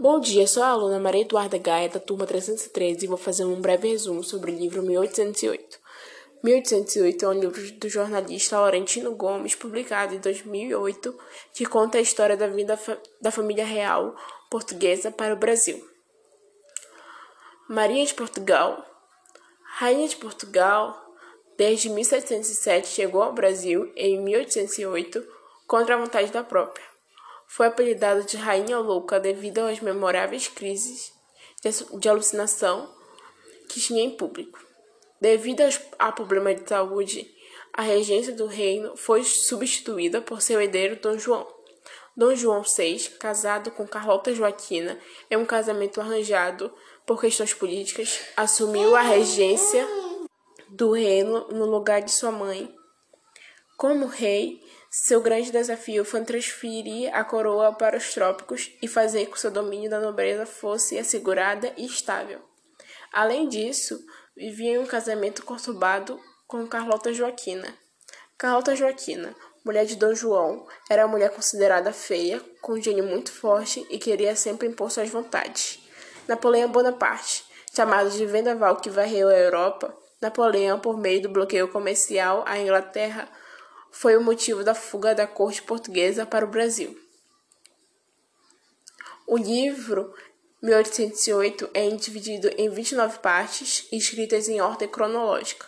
Bom dia, sou a aluna Maria Eduarda Gaia, da turma 313, e vou fazer um breve resumo sobre o livro 1808. 1808 é um livro do jornalista Laurentino Gomes, publicado em 2008, que conta a história da vida da família real portuguesa para o Brasil. Maria de Portugal Rainha de Portugal, desde 1707 chegou ao Brasil em 1808 contra a vontade da própria. Foi apelidada de Rainha Louca devido às memoráveis crises de alucinação que tinha em público. Devido a problemas de saúde, a regência do reino foi substituída por seu herdeiro Dom João. Dom João VI, casado com Carlota Joaquina, em um casamento arranjado por questões políticas, assumiu a regência do reino no lugar de sua mãe. Como rei, seu grande desafio foi transferir a coroa para os trópicos e fazer com que seu domínio da nobreza fosse assegurada e estável. Além disso, vivia em um casamento conturbado com Carlota Joaquina. Carlota Joaquina, mulher de Dom João, era uma mulher considerada feia, com um gênio muito forte e queria sempre impor suas vontades. Napoleão Bonaparte, chamado de vendaval que varreu a Europa, Napoleão, por meio do bloqueio comercial à Inglaterra, foi o motivo da fuga da corte portuguesa para o Brasil. O livro 1808 é dividido em 29 partes, escritas em ordem cronológica.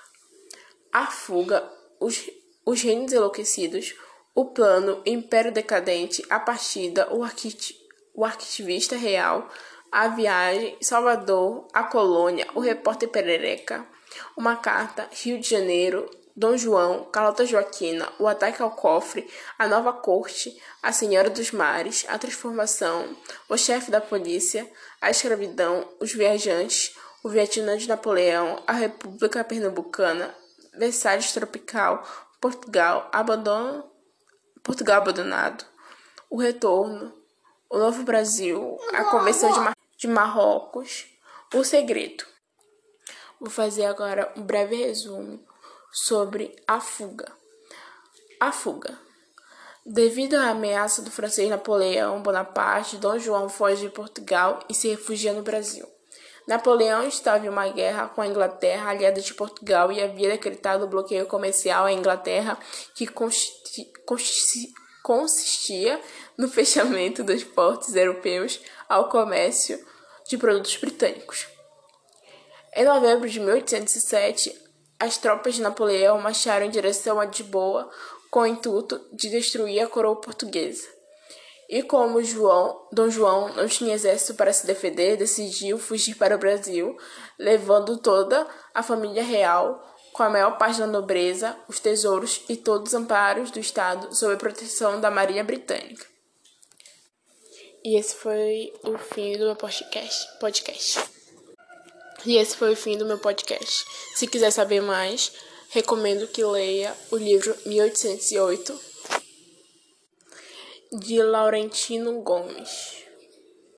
A fuga, os, os reinos enlouquecidos, o plano, o império decadente, a partida, o, arquit, o real, a viagem, Salvador, a colônia, o repórter Perereca, uma carta, Rio de Janeiro, Dom João, Carlota Joaquina, o ataque ao cofre, a nova corte, a Senhora dos Mares, a transformação, o chefe da polícia, a escravidão, os viajantes, o Vietnã de Napoleão, a República Pernambucana, Versalhes tropical, Portugal, abandono, Portugal abandonado, o retorno, o novo Brasil, a Convenção de, Mar de Marrocos, o segredo. Vou fazer agora um breve resumo sobre a fuga. A fuga. Devido à ameaça do francês Napoleão Bonaparte, Dom João foge de Portugal e se refugia no Brasil. Napoleão estava em uma guerra com a Inglaterra, aliada de Portugal, e havia decretado o bloqueio comercial à Inglaterra, que consistia no fechamento dos portos europeus ao comércio de produtos britânicos. Em novembro de 1807, as tropas de Napoleão marcharam em direção a Lisboa com o intuito de destruir a coroa portuguesa. E como João, Dom João não tinha exército para se defender, decidiu fugir para o Brasil, levando toda a família real, com a maior parte da nobreza, os tesouros e todos os amparos do Estado sob a proteção da Marinha Britânica. E esse foi o fim do meu podcast. podcast. E esse foi o fim do meu podcast. Se quiser saber mais, recomendo que leia o livro 1808 de Laurentino Gomes.